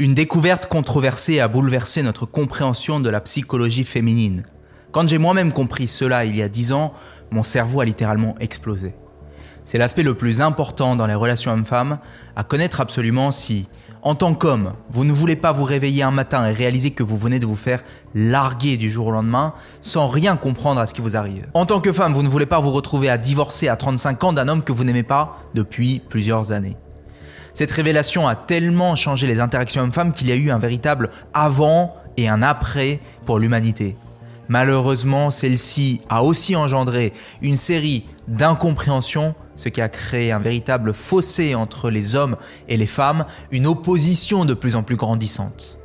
Une découverte controversée a bouleversé notre compréhension de la psychologie féminine. Quand j'ai moi-même compris cela il y a dix ans, mon cerveau a littéralement explosé. C'est l'aspect le plus important dans les relations hommes-femmes, à connaître absolument si, en tant qu'homme, vous ne voulez pas vous réveiller un matin et réaliser que vous venez de vous faire larguer du jour au lendemain sans rien comprendre à ce qui vous arrive. En tant que femme, vous ne voulez pas vous retrouver à divorcer à 35 ans d'un homme que vous n'aimez pas depuis plusieurs années. Cette révélation a tellement changé les interactions hommes-femmes qu'il y a eu un véritable avant et un après pour l'humanité. Malheureusement, celle-ci a aussi engendré une série d'incompréhensions, ce qui a créé un véritable fossé entre les hommes et les femmes, une opposition de plus en plus grandissante.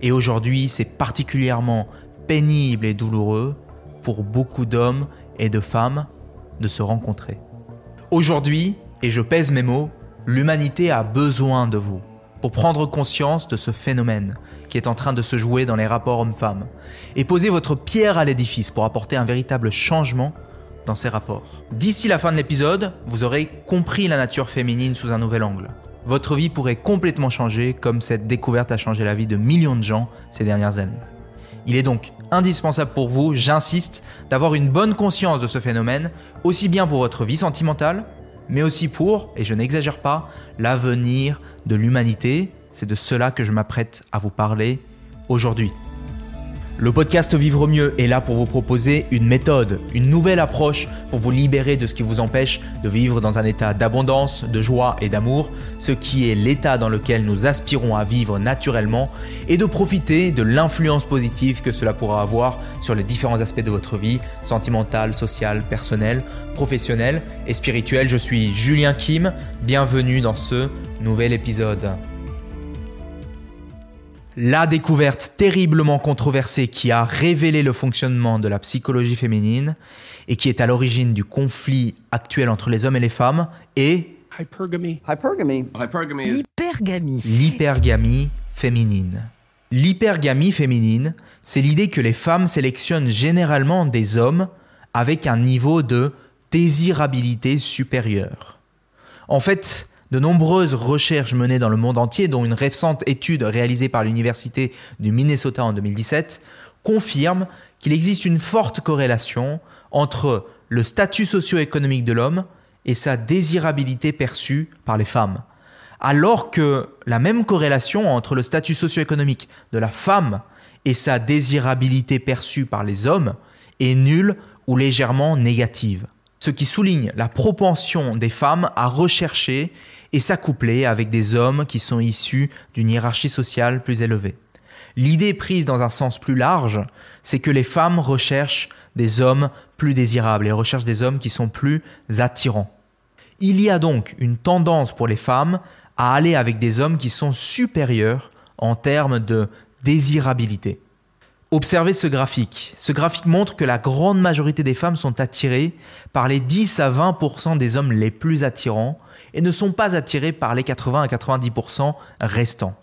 Et aujourd'hui, c'est particulièrement pénible et douloureux pour beaucoup d'hommes et de femmes de se rencontrer. Aujourd'hui, et je pèse mes mots, l'humanité a besoin de vous pour prendre conscience de ce phénomène qui est en train de se jouer dans les rapports hommes-femmes et poser votre pierre à l'édifice pour apporter un véritable changement dans ces rapports. D'ici la fin de l'épisode, vous aurez compris la nature féminine sous un nouvel angle. Votre vie pourrait complètement changer comme cette découverte a changé la vie de millions de gens ces dernières années. Il est donc indispensable pour vous, j'insiste, d'avoir une bonne conscience de ce phénomène, aussi bien pour votre vie sentimentale, mais aussi pour, et je n'exagère pas, l'avenir de l'humanité. C'est de cela que je m'apprête à vous parler aujourd'hui. Le podcast Vivre mieux est là pour vous proposer une méthode, une nouvelle approche pour vous libérer de ce qui vous empêche de vivre dans un état d'abondance, de joie et d'amour, ce qui est l'état dans lequel nous aspirons à vivre naturellement, et de profiter de l'influence positive que cela pourra avoir sur les différents aspects de votre vie, sentimentale, sociale, personnelle, professionnelle et spirituelle. Je suis Julien Kim, bienvenue dans ce nouvel épisode. La découverte terriblement controversée qui a révélé le fonctionnement de la psychologie féminine et qui est à l'origine du conflit actuel entre les hommes et les femmes est Hypergamy. Hypergamy. L'hypergamie. l'hypergamie féminine. L'hypergamie féminine, c'est l'idée que les femmes sélectionnent généralement des hommes avec un niveau de désirabilité supérieur. En fait, de nombreuses recherches menées dans le monde entier, dont une récente étude réalisée par l'Université du Minnesota en 2017, confirment qu'il existe une forte corrélation entre le statut socio-économique de l'homme et sa désirabilité perçue par les femmes. Alors que la même corrélation entre le statut socio-économique de la femme et sa désirabilité perçue par les hommes est nulle ou légèrement négative. Ce qui souligne la propension des femmes à rechercher et s'accoupler avec des hommes qui sont issus d'une hiérarchie sociale plus élevée. L'idée prise dans un sens plus large, c'est que les femmes recherchent des hommes plus désirables et recherchent des hommes qui sont plus attirants. Il y a donc une tendance pour les femmes à aller avec des hommes qui sont supérieurs en termes de désirabilité. Observez ce graphique. Ce graphique montre que la grande majorité des femmes sont attirées par les 10 à 20% des hommes les plus attirants et ne sont pas attirées par les 80 à 90% restants.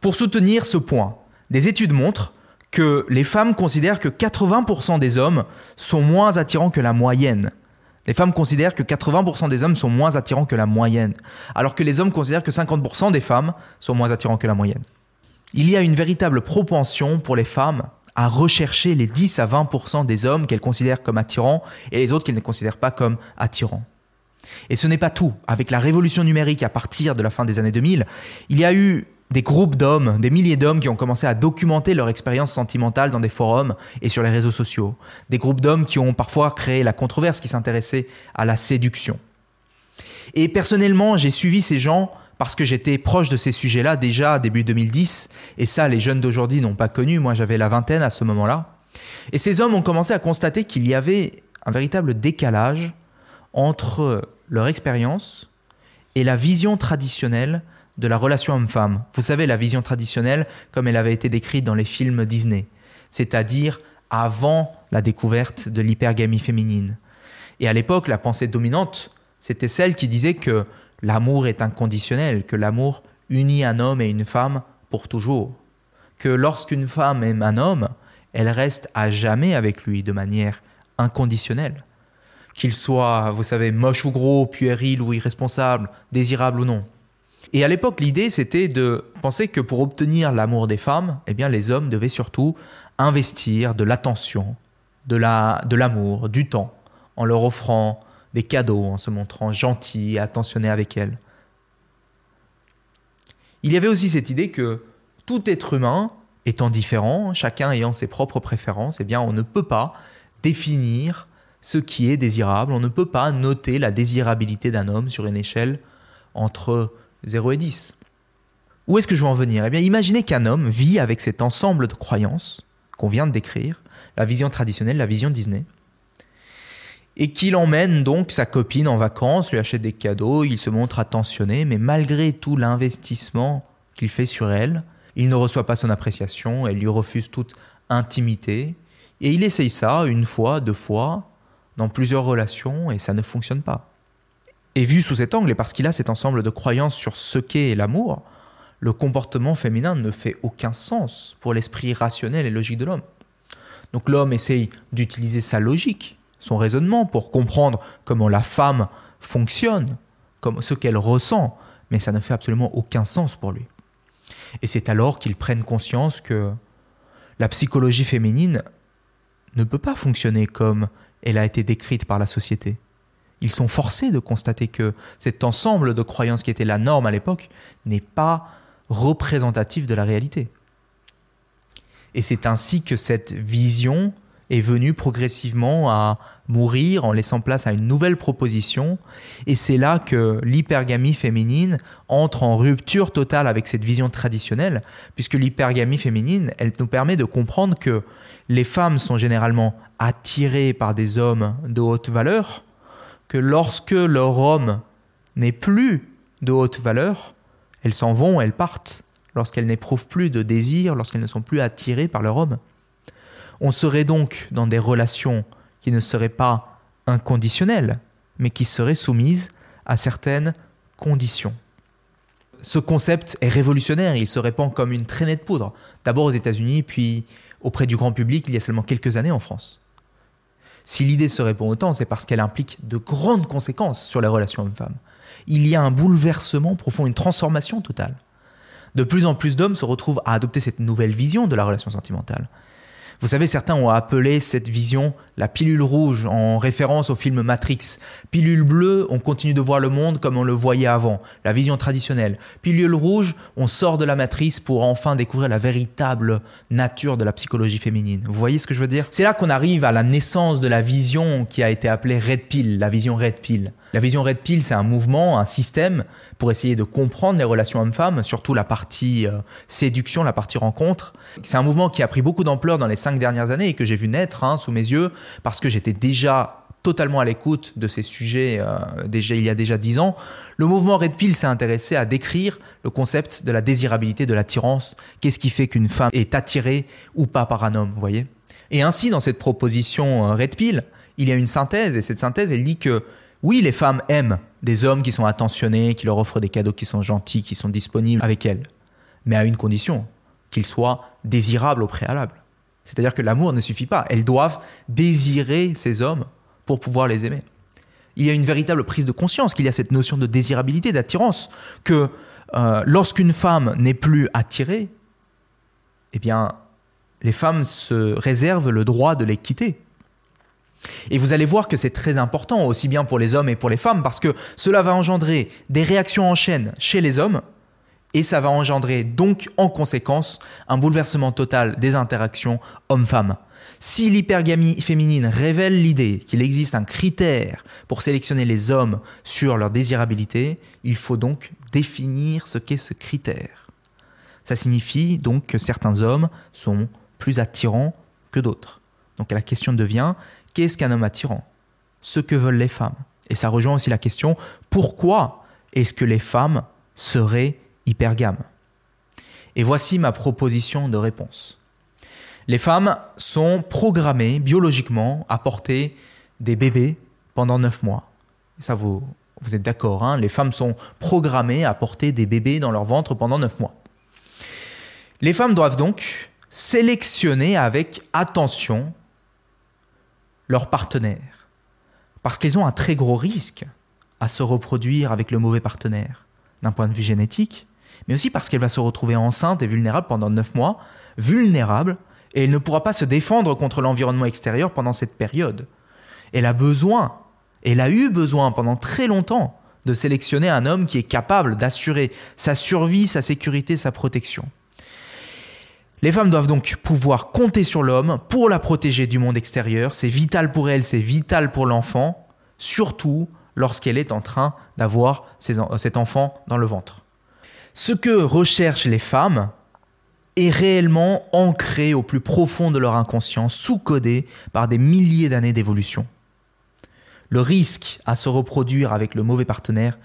Pour soutenir ce point, des études montrent que les femmes considèrent que 80% des hommes sont moins attirants que la moyenne. Les femmes considèrent que 80% des hommes sont moins attirants que la moyenne, alors que les hommes considèrent que 50% des femmes sont moins attirants que la moyenne. Il y a une véritable propension pour les femmes à rechercher les 10 à 20% des hommes qu'elles considèrent comme attirants et les autres qu'elles ne considèrent pas comme attirants. Et ce n'est pas tout. Avec la révolution numérique à partir de la fin des années 2000, il y a eu des groupes d'hommes, des milliers d'hommes qui ont commencé à documenter leur expérience sentimentale dans des forums et sur les réseaux sociaux. Des groupes d'hommes qui ont parfois créé la controverse qui s'intéressait à la séduction. Et personnellement, j'ai suivi ces gens parce que j'étais proche de ces sujets-là déjà début 2010, et ça les jeunes d'aujourd'hui n'ont pas connu, moi j'avais la vingtaine à ce moment-là. Et ces hommes ont commencé à constater qu'il y avait un véritable décalage entre leur expérience et la vision traditionnelle de la relation homme-femme. Vous savez, la vision traditionnelle comme elle avait été décrite dans les films Disney, c'est-à-dire avant la découverte de l'hypergamie féminine. Et à l'époque, la pensée dominante, c'était celle qui disait que l'amour est inconditionnel, que l'amour unit un homme et une femme pour toujours, que lorsqu'une femme aime un homme, elle reste à jamais avec lui de manière inconditionnelle qu'il soit, vous savez, moche ou gros, puéril ou irresponsable, désirable ou non. Et à l'époque, l'idée, c'était de penser que pour obtenir l'amour des femmes, eh bien, les hommes devaient surtout investir de l'attention, de l'amour, la, du temps, en leur offrant des cadeaux, en se montrant gentils et attentionnés avec elles. Il y avait aussi cette idée que tout être humain étant différent, chacun ayant ses propres préférences, eh bien, on ne peut pas définir ce qui est désirable, on ne peut pas noter la désirabilité d'un homme sur une échelle entre 0 et 10. Où est-ce que je veux en venir? Eh bien, imaginez qu'un homme vit avec cet ensemble de croyances qu'on vient de décrire, la vision traditionnelle, la vision Disney, et qu'il emmène donc sa copine en vacances, lui achète des cadeaux, il se montre attentionné, mais malgré tout l'investissement qu'il fait sur elle, il ne reçoit pas son appréciation, elle lui refuse toute intimité, et il essaye ça une fois, deux fois, dans plusieurs relations, et ça ne fonctionne pas. Et vu sous cet angle, et parce qu'il a cet ensemble de croyances sur ce qu'est l'amour, le comportement féminin ne fait aucun sens pour l'esprit rationnel et logique de l'homme. Donc l'homme essaye d'utiliser sa logique, son raisonnement, pour comprendre comment la femme fonctionne, comme ce qu'elle ressent, mais ça ne fait absolument aucun sens pour lui. Et c'est alors qu'ils prennent conscience que la psychologie féminine ne peut pas fonctionner comme elle a été décrite par la société. Ils sont forcés de constater que cet ensemble de croyances qui était la norme à l'époque n'est pas représentatif de la réalité. Et c'est ainsi que cette vision est venue progressivement à mourir en laissant place à une nouvelle proposition. Et c'est là que l'hypergamie féminine entre en rupture totale avec cette vision traditionnelle, puisque l'hypergamie féminine, elle nous permet de comprendre que les femmes sont généralement attirées par des hommes de haute valeur, que lorsque leur homme n'est plus de haute valeur, elles s'en vont, elles partent, lorsqu'elles n'éprouvent plus de désir, lorsqu'elles ne sont plus attirées par leur homme. On serait donc dans des relations qui ne seraient pas inconditionnelles, mais qui seraient soumises à certaines conditions. Ce concept est révolutionnaire, il se répand comme une traînée de poudre, d'abord aux États-Unis, puis auprès du grand public il y a seulement quelques années en France. Si l'idée se répand autant, c'est parce qu'elle implique de grandes conséquences sur les relations hommes-femmes. Il y a un bouleversement profond, une transformation totale. De plus en plus d'hommes se retrouvent à adopter cette nouvelle vision de la relation sentimentale. Vous savez, certains ont appelé cette vision la pilule rouge en référence au film Matrix. Pilule bleue, on continue de voir le monde comme on le voyait avant, la vision traditionnelle. Pilule rouge, on sort de la matrice pour enfin découvrir la véritable nature de la psychologie féminine. Vous voyez ce que je veux dire? C'est là qu'on arrive à la naissance de la vision qui a été appelée Red Pill, la vision Red Pill. La vision Red Pill, c'est un mouvement, un système pour essayer de comprendre les relations hommes-femmes, surtout la partie euh, séduction, la partie rencontre. C'est un mouvement qui a pris beaucoup d'ampleur dans les cinq dernières années et que j'ai vu naître hein, sous mes yeux parce que j'étais déjà totalement à l'écoute de ces sujets euh, déjà, il y a déjà dix ans. Le mouvement Red Pill s'est intéressé à décrire le concept de la désirabilité, de l'attirance. Qu'est-ce qui fait qu'une femme est attirée ou pas par un homme, vous voyez? Et ainsi, dans cette proposition euh, Red Pill, il y a une synthèse, et cette synthèse, elle dit que oui, les femmes aiment des hommes qui sont attentionnés, qui leur offrent des cadeaux qui sont gentils, qui sont disponibles avec elles. Mais à une condition, qu'ils soient désirables au préalable. C'est-à-dire que l'amour ne suffit pas. Elles doivent désirer ces hommes pour pouvoir les aimer. Il y a une véritable prise de conscience qu'il y a cette notion de désirabilité, d'attirance, que euh, lorsqu'une femme n'est plus attirée, eh bien, les femmes se réservent le droit de les quitter. Et vous allez voir que c'est très important, aussi bien pour les hommes et pour les femmes, parce que cela va engendrer des réactions en chaîne chez les hommes, et ça va engendrer donc en conséquence un bouleversement total des interactions hommes-femmes. Si l'hypergamie féminine révèle l'idée qu'il existe un critère pour sélectionner les hommes sur leur désirabilité, il faut donc définir ce qu'est ce critère. Ça signifie donc que certains hommes sont plus attirants que d'autres. Donc la question devient, Qu'est-ce qu'un homme attirant? Ce que veulent les femmes. Et ça rejoint aussi la question pourquoi est-ce que les femmes seraient hypergames Et voici ma proposition de réponse. Les femmes sont programmées biologiquement à porter des bébés pendant 9 mois. Ça, vous, vous êtes d'accord, hein les femmes sont programmées à porter des bébés dans leur ventre pendant 9 mois. Les femmes doivent donc sélectionner avec attention leur partenaire. Parce qu'ils ont un très gros risque à se reproduire avec le mauvais partenaire. d'un point de vue génétique, mais aussi parce qu'elle va se retrouver enceinte et vulnérable pendant 9 mois, vulnérable, et elle ne pourra pas se défendre contre l'environnement extérieur pendant cette période. Elle a besoin, elle a eu besoin pendant très longtemps de sélectionner un homme qui est capable d'assurer sa survie, sa sécurité, sa protection. Les femmes doivent donc pouvoir compter sur l'homme pour la protéger du monde extérieur. C'est vital pour elle, c'est vital pour l'enfant, surtout lorsqu'elle est en train d'avoir cet enfant dans le ventre. Ce que recherchent les femmes est réellement ancré au plus profond de leur inconscient, sous-codé par des milliers d'années d'évolution. Le risque à se reproduire avec le mauvais partenaire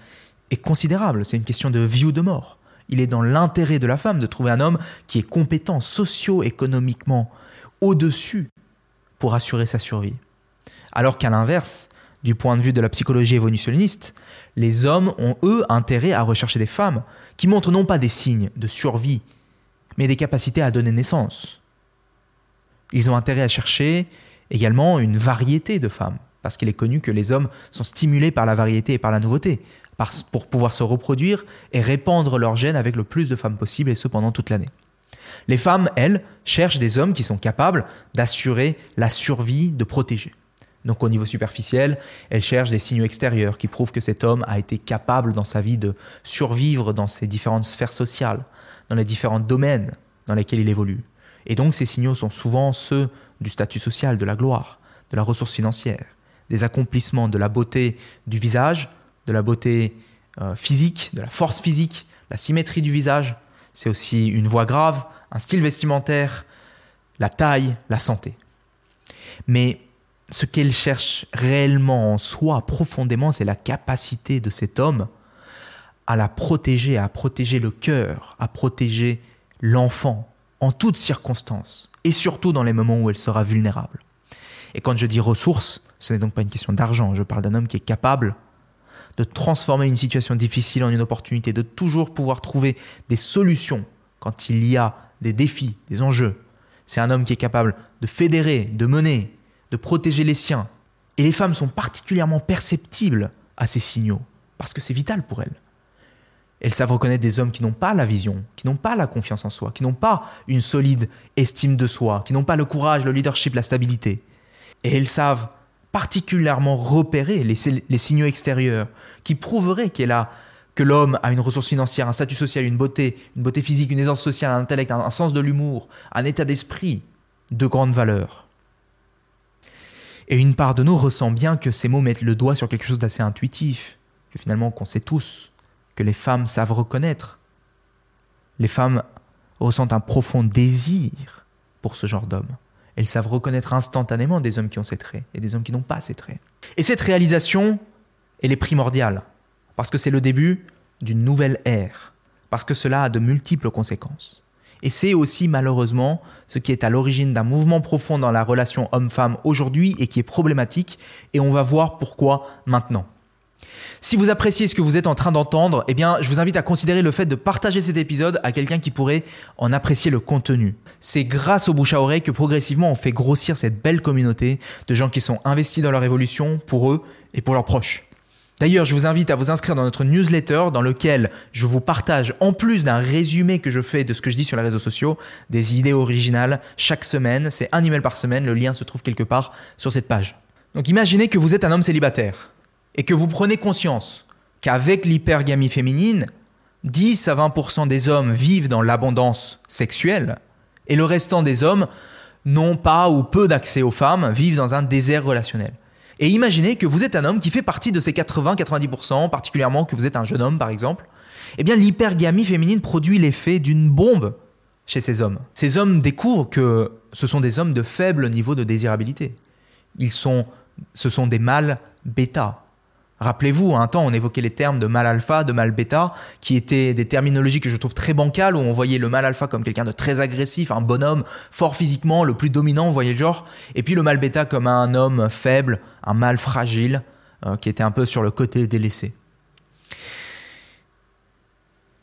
est considérable, c'est une question de vie ou de mort. Il est dans l'intérêt de la femme de trouver un homme qui est compétent socio-économiquement au-dessus pour assurer sa survie. Alors qu'à l'inverse, du point de vue de la psychologie évolutionniste, les hommes ont eux intérêt à rechercher des femmes qui montrent non pas des signes de survie, mais des capacités à donner naissance. Ils ont intérêt à chercher également une variété de femmes, parce qu'il est connu que les hommes sont stimulés par la variété et par la nouveauté, pour pouvoir se reproduire et répandre leurs gènes avec le plus de femmes possible, et ce pendant toute l'année. Les femmes, elles, cherchent des hommes qui sont capables d'assurer la survie, de protéger. Donc au niveau superficiel, elles cherchent des signaux extérieurs qui prouvent que cet homme a été capable dans sa vie de survivre dans ses différentes sphères sociales, dans les différents domaines dans lesquels il évolue. Et donc ces signaux sont souvent ceux du statut social, de la gloire, de la ressource financière, des accomplissements, de la beauté du visage, de la beauté euh, physique, de la force physique, la symétrie du visage. C'est aussi une voix grave, un style vestimentaire, la taille, la santé. Mais ce qu'elle cherche réellement en soi, profondément, c'est la capacité de cet homme à la protéger, à protéger le cœur, à protéger l'enfant en toutes circonstances, et surtout dans les moments où elle sera vulnérable. Et quand je dis ressources, ce n'est donc pas une question d'argent, je parle d'un homme qui est capable de transformer une situation difficile en une opportunité, de toujours pouvoir trouver des solutions quand il y a des défis, des enjeux. C'est un homme qui est capable de fédérer, de mener, de protéger les siens. Et les femmes sont particulièrement perceptibles à ces signaux, parce que c'est vital pour elles. Elles savent reconnaître des hommes qui n'ont pas la vision, qui n'ont pas la confiance en soi, qui n'ont pas une solide estime de soi, qui n'ont pas le courage, le leadership, la stabilité. Et elles savent particulièrement repérer les, signaux extérieurs qui prouveraient qu'elle a, que l'homme a une ressource financière, un statut social, une beauté, une beauté physique, une aisance sociale, un intellect, un sens de l'humour, un état d'esprit de grande valeur. Et une part de nous ressent bien que ces mots mettent le doigt sur quelque chose d'assez intuitif, que finalement qu'on sait tous, que les femmes savent reconnaître. Les femmes ressentent un profond désir pour ce genre d'homme. Elles savent reconnaître instantanément des hommes qui ont ces traits et des hommes qui n'ont pas ces traits. Et cette réalisation, elle est primordiale, parce que c'est le début d'une nouvelle ère, parce que cela a de multiples conséquences. Et c'est aussi malheureusement ce qui est à l'origine d'un mouvement profond dans la relation homme-femme aujourd'hui et qui est problématique, et on va voir pourquoi maintenant. Si vous appréciez ce que vous êtes en train d'entendre, eh bien, je vous invite à considérer le fait de partager cet épisode à quelqu'un qui pourrait en apprécier le contenu. C'est grâce au bouche à oreille que progressivement on fait grossir cette belle communauté de gens qui sont investis dans leur évolution pour eux et pour leurs proches. D'ailleurs, je vous invite à vous inscrire dans notre newsletter dans lequel je vous partage, en plus d'un résumé que je fais de ce que je dis sur les réseaux sociaux, des idées originales chaque semaine. C'est un email par semaine, le lien se trouve quelque part sur cette page. Donc imaginez que vous êtes un homme célibataire et que vous prenez conscience qu'avec l'hypergamie féminine, 10 à 20% des hommes vivent dans l'abondance sexuelle et le restant des hommes n'ont pas ou peu d'accès aux femmes, vivent dans un désert relationnel. Et imaginez que vous êtes un homme qui fait partie de ces 80-90%, particulièrement que vous êtes un jeune homme par exemple. Eh bien, l'hypergamie féminine produit l'effet d'une bombe chez ces hommes. Ces hommes découvrent que ce sont des hommes de faible niveau de désirabilité. Ils sont, ce sont des mâles bêta. Rappelez-vous, un temps, on évoquait les termes de mal alpha, de mal bêta, qui étaient des terminologies que je trouve très bancales, où on voyait le mal alpha comme quelqu'un de très agressif, un bonhomme, fort physiquement, le plus dominant, vous voyez le genre, et puis le mal bêta comme un homme faible, un mâle fragile, euh, qui était un peu sur le côté délaissé.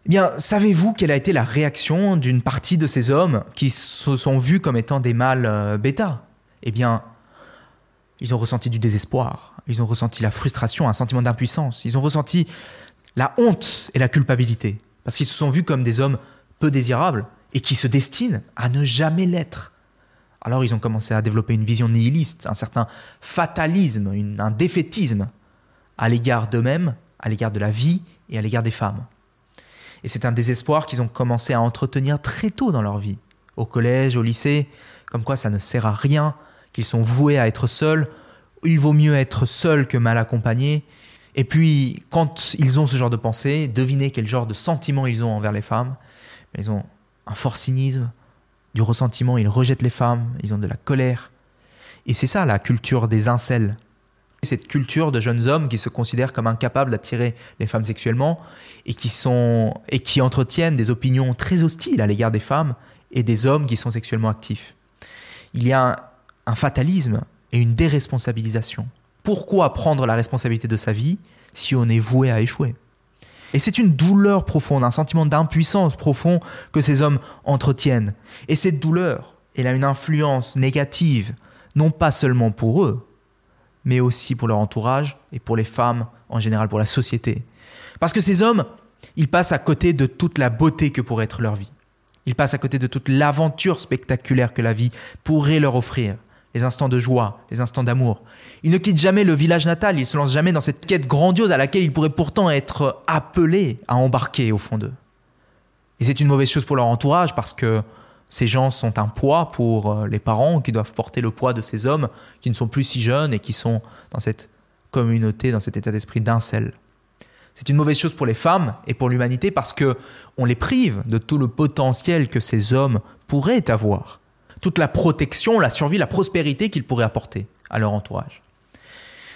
Eh bien, savez-vous quelle a été la réaction d'une partie de ces hommes qui se sont vus comme étant des mâles euh, bêta? Eh bien, ils ont ressenti du désespoir, ils ont ressenti la frustration, un sentiment d'impuissance, ils ont ressenti la honte et la culpabilité, parce qu'ils se sont vus comme des hommes peu désirables et qui se destinent à ne jamais l'être. Alors ils ont commencé à développer une vision nihiliste, un certain fatalisme, un défaitisme à l'égard d'eux-mêmes, à l'égard de la vie et à l'égard des femmes. Et c'est un désespoir qu'ils ont commencé à entretenir très tôt dans leur vie, au collège, au lycée, comme quoi ça ne sert à rien, qu'ils sont voués à être seuls, il vaut mieux être seul que mal accompagné. Et puis, quand ils ont ce genre de pensée, devinez quel genre de sentiment ils ont envers les femmes. Ils ont un fort cynisme, du ressentiment, ils rejettent les femmes, ils ont de la colère. Et c'est ça la culture des incels. Cette culture de jeunes hommes qui se considèrent comme incapables d'attirer les femmes sexuellement et qui, sont, et qui entretiennent des opinions très hostiles à l'égard des femmes et des hommes qui sont sexuellement actifs. Il y a un fatalisme et une déresponsabilisation. Pourquoi prendre la responsabilité de sa vie si on est voué à échouer? Et c'est une douleur profonde, un sentiment d'impuissance profond que ces hommes entretiennent. Et cette douleur, elle a une influence négative, non pas seulement pour eux, mais aussi pour leur entourage et pour les femmes, en général pour la société. Parce que ces hommes, ils passent à côté de toute la beauté que pourrait être leur vie. Ils passent à côté de toute l'aventure spectaculaire que la vie pourrait leur offrir les instants de joie, les instants d'amour. Ils ne quittent jamais le village natal, ne se lancent jamais dans cette quête grandiose à laquelle ils pourraient pourtant être appelés à embarquer au fond d'eux. Et c'est une mauvaise chose pour leur entourage parce que ces gens sont un poids pour euh, les parents qui doivent porter le poids de ces hommes qui ne sont plus si jeunes et qui sont dans cette communauté, dans cet état d'esprit d'un seul. C'est une mauvaise chose pour les femmes et pour l'humanité parce que on les prive de tout le potentiel que ces hommes pourraient avoir toute la protection, la survie, la prospérité qu'ils pourraient apporter à leur entourage.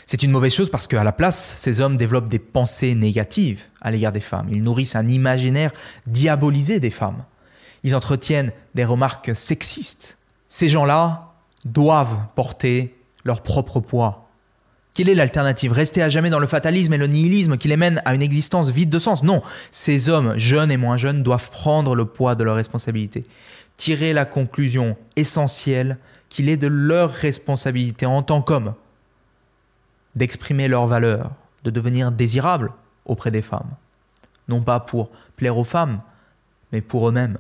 C'est une mauvaise chose parce qu'à la place, ces hommes développent des pensées négatives à l'égard des femmes. Ils nourrissent un imaginaire diabolisé des femmes. Ils entretiennent des remarques sexistes. Ces gens-là doivent porter leur propre poids. Quelle est l'alternative? Rester à jamais dans le fatalisme et le nihilisme qui les mène à une existence vide de sens? Non, ces hommes, jeunes et moins jeunes, doivent prendre le poids de leurs responsabilités tirer la conclusion essentielle qu'il est de leur responsabilité en tant qu'hommes d'exprimer leurs valeurs, de devenir désirables auprès des femmes. Non pas pour plaire aux femmes, mais pour eux-mêmes.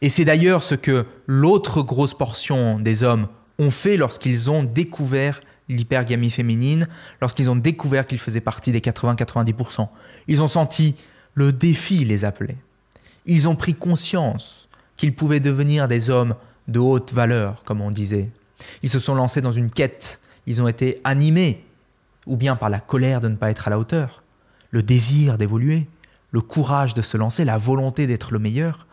Et c'est d'ailleurs ce que l'autre grosse portion des hommes ont fait lorsqu'ils ont découvert l'hypergamie féminine, lorsqu'ils ont découvert qu'ils faisaient partie des 80-90%. Ils ont senti le défi les appeler. Ils ont pris conscience qu'ils pouvaient devenir des hommes de haute valeur, comme on disait. Ils se sont lancés dans une quête, ils ont été animés, ou bien par la colère de ne pas être à la hauteur, le désir d'évoluer, le courage de se lancer, la volonté d'être le meilleur.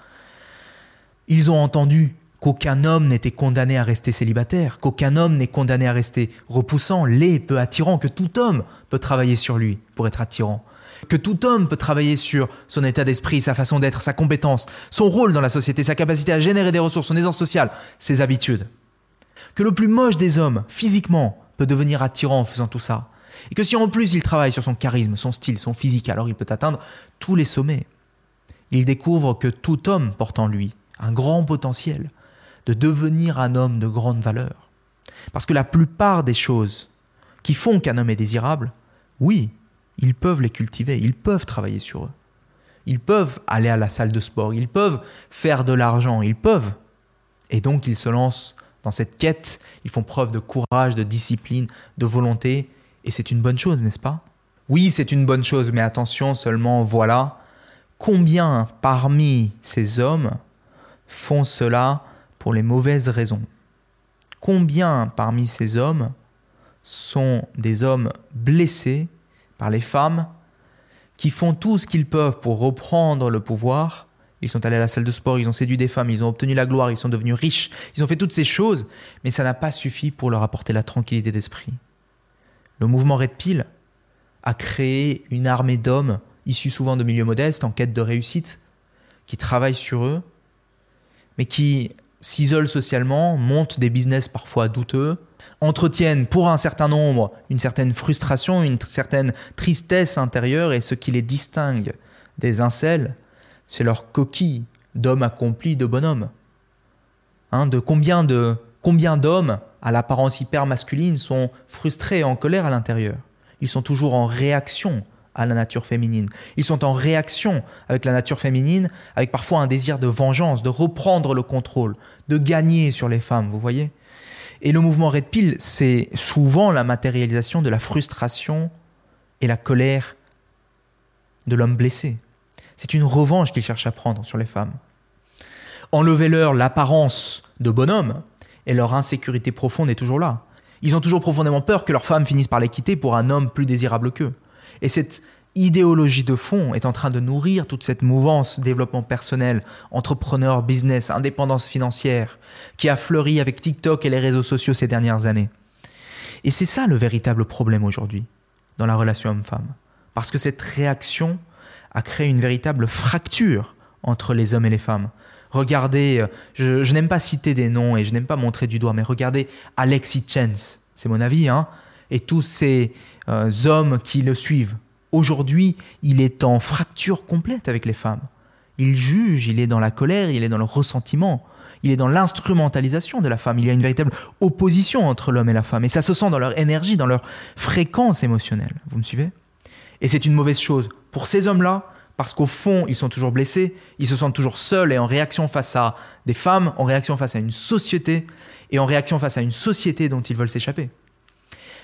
Ils ont entendu qu'aucun homme n'était condamné à rester célibataire, qu'aucun homme n'est condamné à rester repoussant, laid, peu attirant, que tout homme peut travailler sur lui pour être attirant, que tout homme peut travailler sur son état d'esprit, sa façon d'être, sa compétence, son rôle dans la société, sa capacité à générer des ressources, son aisance sociale, ses habitudes. Que le plus moche des hommes, physiquement, peut devenir attirant en faisant tout ça. Et que si en plus il travaille sur son charisme, son style, son physique, alors il peut atteindre tous les sommets. Il découvre que tout homme porte en lui un grand potentiel de devenir un homme de grande valeur. Parce que la plupart des choses qui font qu'un homme est désirable, oui, ils peuvent les cultiver, ils peuvent travailler sur eux. Ils peuvent aller à la salle de sport, ils peuvent faire de l'argent, ils peuvent. Et donc ils se lancent dans cette quête, ils font preuve de courage, de discipline, de volonté, et c'est une bonne chose, n'est-ce pas? Oui, c'est une bonne chose, mais attention seulement, voilà, combien parmi ces hommes font cela pour les mauvaises raisons? Combien parmi ces hommes sont des hommes blessés par les femmes qui font tout ce qu'ils peuvent pour reprendre le pouvoir. Ils sont allés à la salle de sport, ils ont séduit des femmes, ils ont obtenu la gloire, ils sont devenus riches, ils ont fait toutes ces choses, mais ça n'a pas suffi pour leur apporter la tranquillité d'esprit. Le mouvement Red Pill a créé une armée d'hommes issus souvent de milieux modestes, en quête de réussite, qui travaillent sur eux, mais qui s'isolent socialement, montent des business parfois douteux, entretiennent pour un certain nombre une certaine frustration, une certaine tristesse intérieure, et ce qui les distingue des incels, c'est leur coquille d'hommes accomplis, de bonhommes. Hein, de combien de combien d'hommes à l'apparence hyper masculine sont frustrés et en colère à l'intérieur? Ils sont toujours en réaction à la nature féminine. Ils sont en réaction avec la nature féminine, avec parfois un désir de vengeance, de reprendre le contrôle, de gagner sur les femmes, vous voyez? Et le mouvement Red Pill, c'est souvent la matérialisation de la frustration et la colère de l'homme blessé. C'est une revanche qu'ils cherchent à prendre sur les femmes. Enlevez-leur l'apparence de bonhomme et leur insécurité profonde est toujours là. Ils ont toujours profondément peur que leur femme finisse par les quitter pour un homme plus désirable qu'eux. Et cette idéologie de fond est en train de nourrir toute cette mouvance développement personnel, entrepreneur, business, indépendance financière, qui a fleuri avec TikTok et les réseaux sociaux ces dernières années. Et c'est ça le véritable problème aujourd'hui dans la relation homme-femme. Parce que cette réaction a créé une véritable fracture entre les hommes et les femmes. Regardez, euh, je, n'aime pas citer des noms et je n'aime pas montrer du doigt, mais regardez Alexis Chance, c'est mon avis, hein, et tous ces euh, hommes qui le suivent. Aujourd'hui, il est en fracture complète avec les femmes. Il juge, il est dans la colère, il est dans le ressentiment, il est dans l'instrumentalisation de la femme. Il y a une véritable opposition entre l'homme et la femme. Et ça se sent dans leur énergie, dans leur fréquence émotionnelle. Vous me suivez? Et c'est une mauvaise chose. Pour ces hommes-là, parce qu'au fond, ils sont toujours blessés, ils se sentent toujours seuls et en réaction face à des femmes, en réaction face à une société, et en réaction face à une société dont ils veulent s'échapper.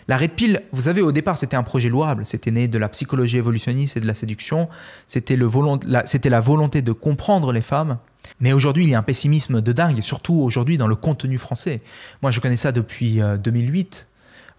La Red Pill, vous savez, au départ, c'était un projet louable. C'était né de la psychologie évolutionniste et de la séduction. C'était la, la volonté de comprendre les femmes. Mais aujourd'hui, il y a un pessimisme de dingue, surtout aujourd'hui dans le contenu français. Moi, je connais ça depuis 2008. Euh,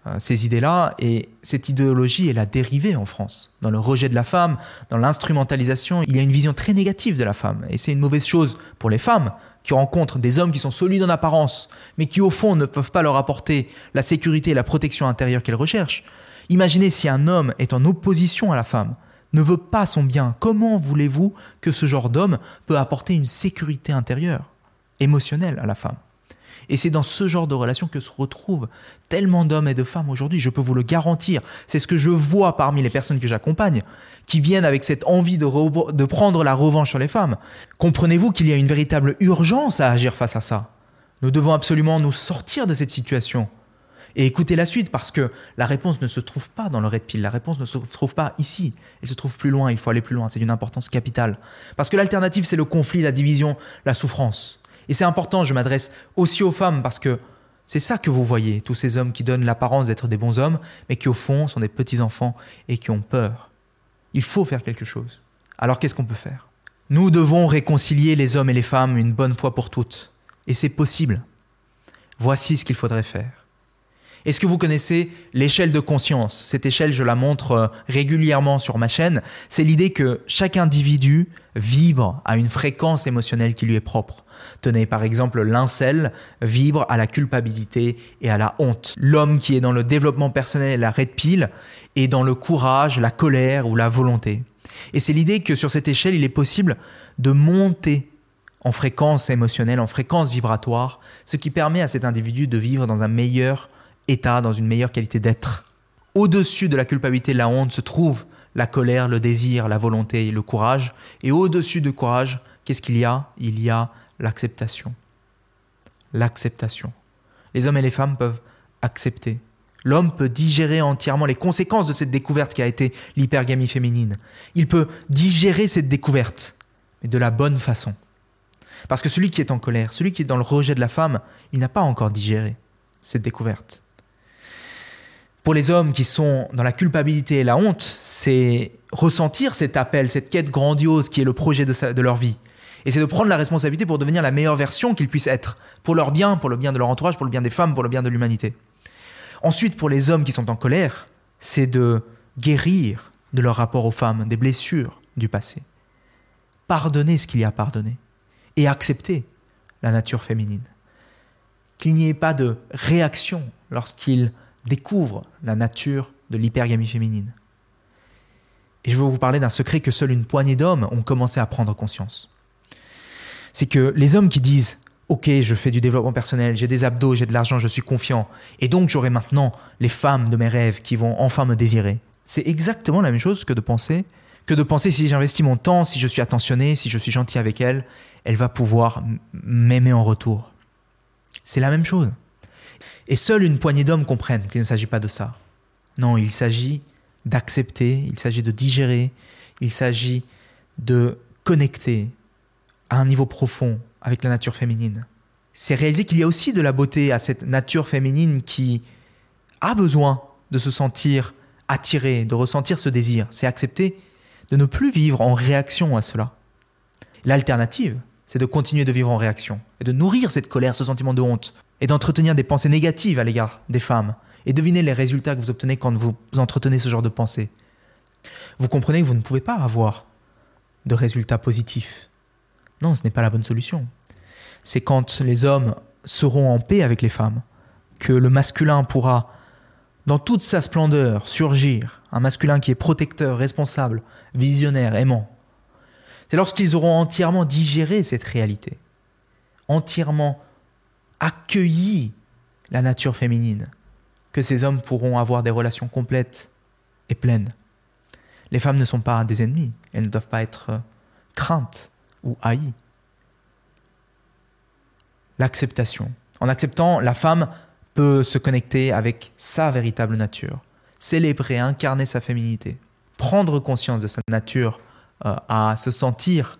euh, ces idées-là. Et cette idéologie, elle a dérivé en France. Dans le rejet de la femme, dans l'instrumentalisation, il y a une vision très négative de la femme. Et c'est une mauvaise chose pour les femmes qui rencontrent des hommes qui sont solides en apparence, mais qui au fond ne peuvent pas leur apporter la sécurité et la protection intérieure qu'elles recherchent. Imaginez si un homme est en opposition à la femme, ne veut pas son bien, comment voulez-vous que ce genre d'homme peut apporter une sécurité intérieure, émotionnelle à la femme? Et c'est dans ce genre de relation que se retrouvent tellement d'hommes et de femmes aujourd'hui, je peux vous le garantir. C'est ce que je vois parmi les personnes que j'accompagne, qui viennent avec cette envie de, de prendre la revanche sur les femmes. Comprenez-vous qu'il y a une véritable urgence à agir face à ça? Nous devons absolument nous sortir de cette situation. Et écouter la suite parce que la réponse ne se trouve pas dans le red pill, la réponse ne se trouve pas ici, elle se trouve plus loin, il faut aller plus loin, c'est d'une importance capitale. Parce que l'alternative c'est le conflit, la division, la souffrance. Et c'est important, je m'adresse aussi aux femmes parce que c'est ça que vous voyez, tous ces hommes qui donnent l'apparence d'être des bons hommes, mais qui au fond sont des petits-enfants et qui ont peur. Il faut faire quelque chose. Alors qu'est-ce qu'on peut faire? Nous devons réconcilier les hommes et les femmes une bonne fois pour toutes. Et c'est possible. Voici ce qu'il faudrait faire. Est-ce que vous connaissez l'échelle de conscience? Cette échelle, je la montre euh, régulièrement sur ma chaîne. C'est l'idée que chaque individu vibre à une fréquence émotionnelle qui lui est propre. Tenez par exemple, l'incel vibre à la culpabilité et à la honte. L'homme qui est dans le développement personnel la red pill est dans le courage, la colère ou la volonté. Et c'est l'idée que sur cette échelle, il est possible de monter en fréquence émotionnelle, en fréquence vibratoire, ce qui permet à cet individu de vivre dans un meilleur état, dans une meilleure qualité d'être. Au-dessus de la culpabilité et de la honte se trouve la colère, le désir, la volonté, le courage. Et au-dessus du courage, qu'est-ce qu'il y a? Il y a l'acceptation. L'acceptation. Les hommes et les femmes peuvent accepter. L'homme peut digérer entièrement les conséquences de cette découverte qui a été l'hypergamie féminine. Il peut digérer cette découverte, mais de la bonne façon. Parce que celui qui est en colère, celui qui est dans le rejet de la femme, il n'a pas encore digéré cette découverte. Pour les hommes qui sont dans la culpabilité et la honte, c'est ressentir cet appel, cette quête grandiose qui est le projet de, leur vie. Et c'est de prendre la responsabilité pour devenir la meilleure version qu'ils puissent être, pour leur bien, pour le bien de leur entourage, pour le bien des femmes, pour le bien de l'humanité. Ensuite, pour les hommes qui sont en colère, c'est de guérir de leur rapport aux femmes, des blessures du passé. Pardonner ce qu'il y a à pardonner et accepter la nature féminine. Qu'il n'y ait pas de réaction lorsqu'ils découvre la nature de l'hypergamie féminine. Et je veux vous parler d'un secret que seule une poignée d'hommes ont commencé à prendre conscience. C'est que les hommes qui disent Ok, je fais du développement personnel, j'ai des abdos, j'ai de l'argent, je suis confiant, et donc j'aurai maintenant les femmes de mes rêves qui vont enfin me désirer. C'est exactement la même chose que de penser que de penser si j'investis mon temps, si je suis attentionné, si je suis gentil avec elle, elle va pouvoir m'aimer en retour. C'est la même chose. Et seule une poignée d'hommes comprennent qu'il ne s'agit pas de ça. Non, il s'agit d'accepter, il s'agit de digérer, il s'agit de connecter à un niveau profond avec la nature féminine. C'est réaliser qu'il y a aussi de la beauté à cette nature féminine qui a besoin de se sentir attirée, de ressentir ce désir. C'est accepter de ne plus vivre en réaction à cela. L'alternative, c'est de continuer de vivre en réaction et de nourrir cette colère, ce sentiment de honte et d'entretenir des pensées négatives à l'égard des femmes et devinez les résultats que vous obtenez quand vous entretenez ce genre de pensée. Vous comprenez que vous ne pouvez pas avoir de résultats positifs. Non, ce n'est pas la bonne solution. C'est quand les hommes seront en paix avec les femmes que le masculin pourra, dans toute sa splendeur, surgir, un masculin qui est protecteur, responsable, visionnaire, aimant. C'est lorsqu'ils auront entièrement digéré cette réalité, entièrement accueilli la nature féminine, que ces hommes pourront avoir des relations complètes et pleines. Les femmes ne sont pas des ennemis, elles ne doivent pas être euh, craintes ou haïes. L'acceptation. En acceptant, la femme peut se connecter avec sa véritable nature, célébrer, incarner sa féminité, prendre conscience de sa nature, euh, à se sentir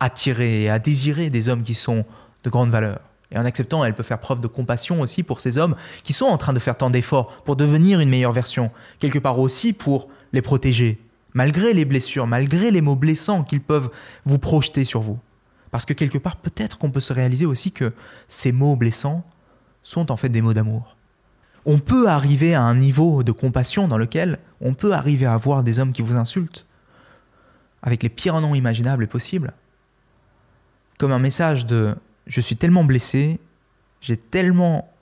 attirée et à désirer des hommes qui sont de grande valeur. Et en acceptant, elle peut faire preuve de compassion aussi pour ces hommes qui sont en train de faire tant d'efforts pour devenir une meilleure version, quelque part aussi pour les protéger, malgré les blessures, malgré les mots blessants qu'ils peuvent vous projeter sur vous. Parce que quelque part, peut-être qu'on peut se réaliser aussi que ces mots blessants sont en fait des mots d'amour. On peut arriver à un niveau de compassion dans lequel on peut arriver à voir des hommes qui vous insultent, avec les pires noms imaginables et possibles, comme un message de je suis tellement blessé, j'ai tellement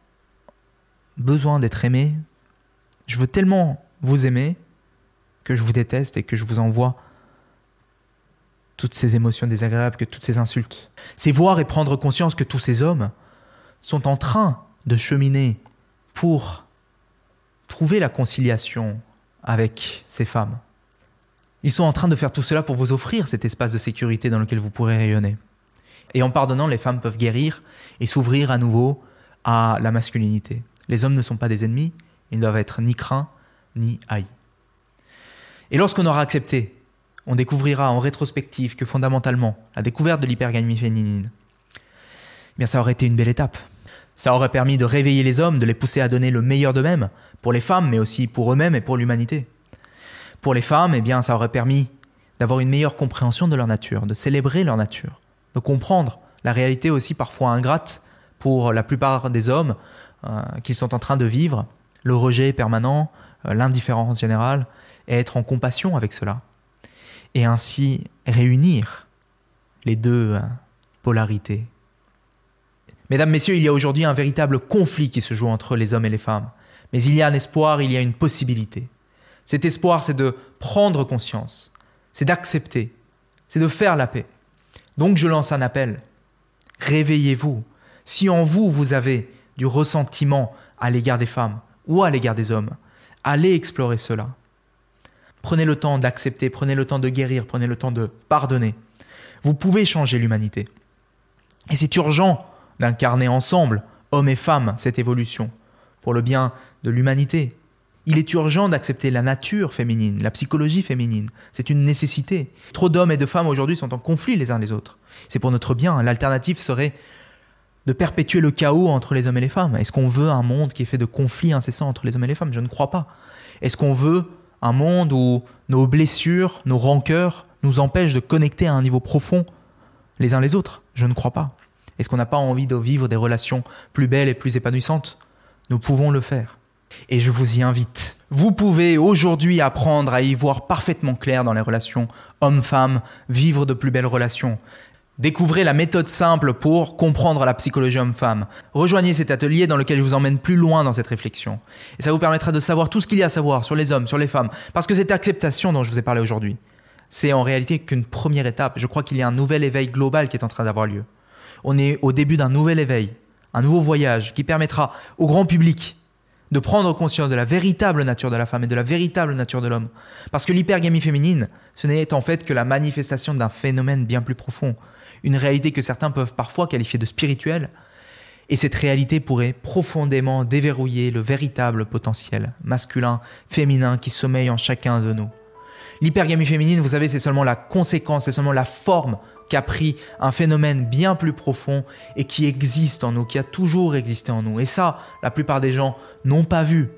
besoin d'être aimé, je veux tellement vous aimer que je vous déteste et que je vous envoie toutes ces émotions désagréables, que toutes ces insultes. C'est voir et prendre conscience que tous ces hommes sont en train de cheminer pour trouver la conciliation avec ces femmes. Ils sont en train de faire tout cela pour vous offrir cet espace de sécurité dans lequel vous pourrez rayonner. Et en pardonnant, les femmes peuvent guérir et s'ouvrir à nouveau à la masculinité. Les hommes ne sont pas des ennemis, ils ne doivent être ni craints ni haïs. Et lorsqu'on aura accepté, on découvrira en rétrospective que fondamentalement, la découverte de l'hypergamie féminine, eh bien ça aurait été une belle étape. Ça aurait permis de réveiller les hommes, de les pousser à donner le meilleur d'eux-mêmes, pour les femmes, mais aussi pour eux-mêmes et pour l'humanité. Pour les femmes, eh bien, ça aurait permis d'avoir une meilleure compréhension de leur nature, de célébrer leur nature, de comprendre la réalité aussi parfois ingrate pour la plupart des hommes euh, qui sont en train de vivre, le rejet permanent, euh, l'indifférence générale, et être en compassion avec cela. Et ainsi réunir les deux euh, polarités. Mesdames, Messieurs, il y a aujourd'hui un véritable conflit qui se joue entre les hommes et les femmes. Mais il y a un espoir, il y a une possibilité. Cet espoir, c'est de prendre conscience, c'est d'accepter, c'est de faire la paix. Donc je lance un appel. Réveillez-vous. Si en vous, vous avez du ressentiment à l'égard des femmes ou à l'égard des hommes, allez explorer cela. Prenez le temps d'accepter, prenez le temps de guérir, prenez le temps de pardonner. Vous pouvez changer l'humanité. Et c'est urgent d'incarner ensemble, hommes et femmes, cette évolution, pour le bien de l'humanité, il est urgent d'accepter la nature féminine, la psychologie féminine. C'est une nécessité. Trop d'hommes et de femmes aujourd'hui sont en conflit les uns les autres. C'est pour notre bien. L'alternative serait de perpétuer le chaos entre les hommes et les femmes. Est-ce qu'on veut un monde qui est fait de conflits incessants entre les hommes et les femmes? Je ne crois pas. Est-ce qu'on veut un monde où nos blessures, nos rancœurs nous empêchent de connecter à un niveau profond les uns les autres? Je ne crois pas. Est-ce qu'on n'a pas envie de vivre des relations plus belles et plus épanouissantes? Nous pouvons le faire et je vous y invite. Vous pouvez aujourd'hui apprendre à y voir parfaitement clair dans les relations homme-femme, vivre de plus belles relations. Découvrez la méthode simple pour comprendre la psychologie homme-femme. Rejoignez cet atelier dans lequel je vous emmène plus loin dans cette réflexion. Et ça vous permettra de savoir tout ce qu'il y a à savoir sur les hommes, sur les femmes. Parce que cette acceptation dont je vous ai parlé aujourd'hui, c'est en réalité qu'une première étape. Je crois qu'il y a un nouvel éveil global qui est en train d'avoir lieu. On est au début d'un nouvel éveil, un nouveau voyage qui permettra au grand public de prendre conscience de la véritable nature de la femme et de la véritable nature de l'homme. Parce que l'hypergamie féminine, ce n'est en fait que la manifestation d'un phénomène bien plus profond, une réalité que certains peuvent parfois qualifier de spirituelle, Et cette réalité pourrait profondément déverrouiller le véritable potentiel masculin, féminin qui sommeille en chacun de nous. L'hypergamie féminine, vous savez, c'est seulement la conséquence, c'est seulement la forme qu'a pris un phénomène bien plus profond et qui existe en nous, qui a toujours existé en nous. Et ça, la plupart des gens n'ont pas vu.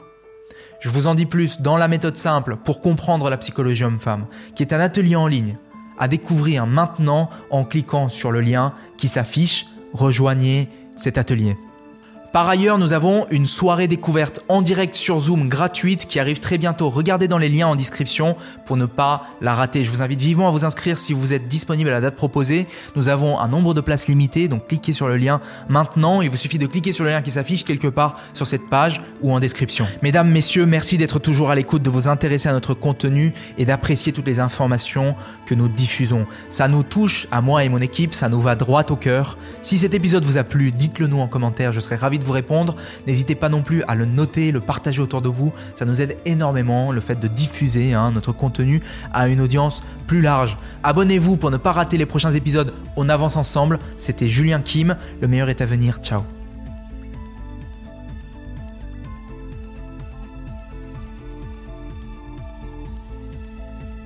Je vous en dis plus dans la méthode simple pour comprendre la psychologie homme-femme, qui est un atelier en ligne à découvrir maintenant en cliquant sur le lien qui s'affiche. Rejoignez cet atelier. Par ailleurs, nous avons une soirée découverte en direct sur Zoom gratuite qui arrive très bientôt. Regardez dans les liens en description pour ne pas la rater. Je vous invite vivement à vous inscrire si vous êtes disponible à la date proposée. Nous avons un nombre de places limitées, donc cliquez sur le lien maintenant. Il vous suffit de cliquer sur le lien qui s'affiche quelque part sur cette page ou en description. Mesdames, messieurs, merci d'être toujours à l'écoute, de vous intéresser à notre contenu et d'apprécier toutes les informations que nous diffusons. Ça nous touche à moi et mon équipe, ça nous va droit au cœur. Si cet épisode vous a plu, dites-le nous en commentaire, je serai ravi vous répondre. N'hésitez pas non plus à le noter, le partager autour de vous. Ça nous aide énormément, le fait de diffuser hein, notre contenu à une audience plus large. Abonnez-vous pour ne pas rater les prochains épisodes. On avance ensemble. C'était Julien Kim. Le meilleur est à venir. Ciao.